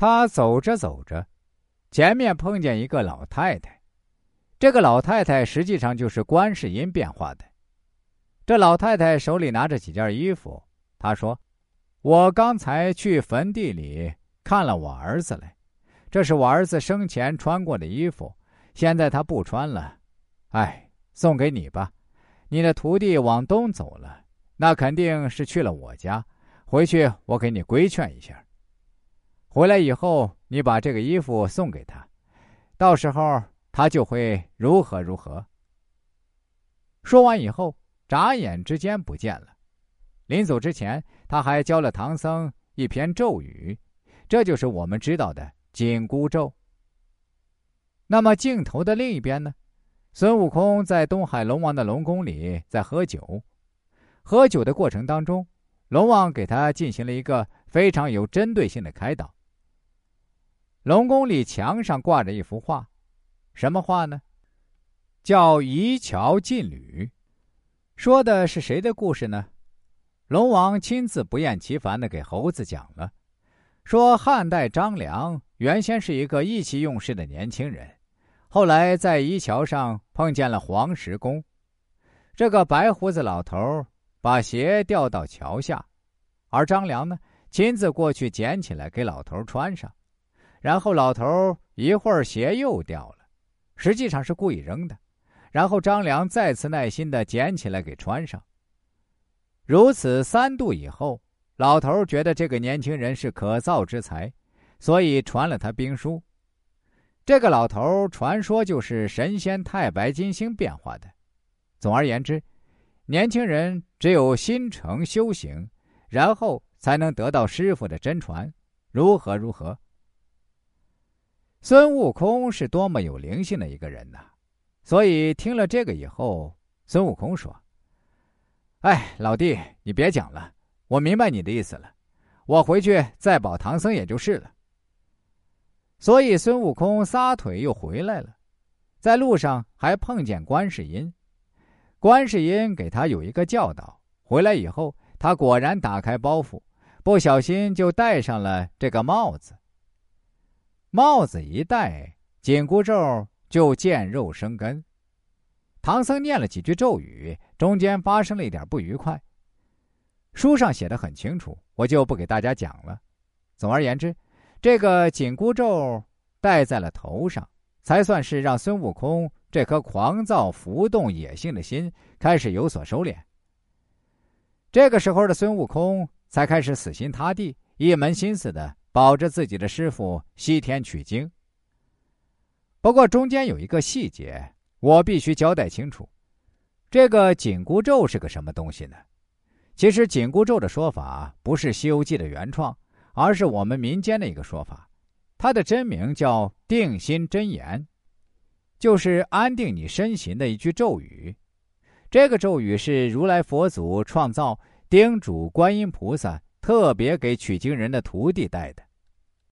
他走着走着，前面碰见一个老太太。这个老太太实际上就是观世音变化的。这老太太手里拿着几件衣服，她说：“我刚才去坟地里看了我儿子来，这是我儿子生前穿过的衣服，现在他不穿了，哎，送给你吧。你的徒弟往东走了，那肯定是去了我家。回去我给你规劝一下。回来以后，你把这个衣服送给他，到时候他就会如何如何。”说完以后。眨眼之间不见了。临走之前，他还教了唐僧一篇咒语，这就是我们知道的紧箍咒。那么镜头的另一边呢？孙悟空在东海龙王的龙宫里在喝酒，喝酒的过程当中，龙王给他进行了一个非常有针对性的开导。龙宫里墙上挂着一幅画，什么画呢？叫《移桥进吕》。说的是谁的故事呢？龙王亲自不厌其烦的给猴子讲了，说汉代张良原先是一个意气用事的年轻人，后来在移桥上碰见了黄石公，这个白胡子老头把鞋掉到桥下，而张良呢亲自过去捡起来给老头穿上，然后老头一会儿鞋又掉了，实际上是故意扔的。然后张良再次耐心的捡起来给穿上。如此三度以后，老头觉得这个年轻人是可造之才，所以传了他兵书。这个老头传说就是神仙太白金星变化的。总而言之，年轻人只有心诚修行，然后才能得到师傅的真传。如何如何？孙悟空是多么有灵性的一个人呐！所以听了这个以后，孙悟空说：“哎，老弟，你别讲了，我明白你的意思了。我回去再保唐僧也就是了。”所以孙悟空撒腿又回来了，在路上还碰见观世音。观世音给他有一个教导，回来以后，他果然打开包袱，不小心就戴上了这个帽子。帽子一戴，紧箍咒。就见肉生根。唐僧念了几句咒语，中间发生了一点不愉快。书上写的很清楚，我就不给大家讲了。总而言之，这个紧箍咒戴在了头上，才算是让孙悟空这颗狂躁、浮动、野性的心开始有所收敛。这个时候的孙悟空才开始死心塌地，一门心思的保着自己的师傅西天取经。不过中间有一个细节，我必须交代清楚。这个紧箍咒是个什么东西呢？其实紧箍咒的说法不是《西游记》的原创，而是我们民间的一个说法。它的真名叫定心真言，就是安定你身形的一句咒语。这个咒语是如来佛祖创造，叮嘱观音菩萨特别给取经人的徒弟带的。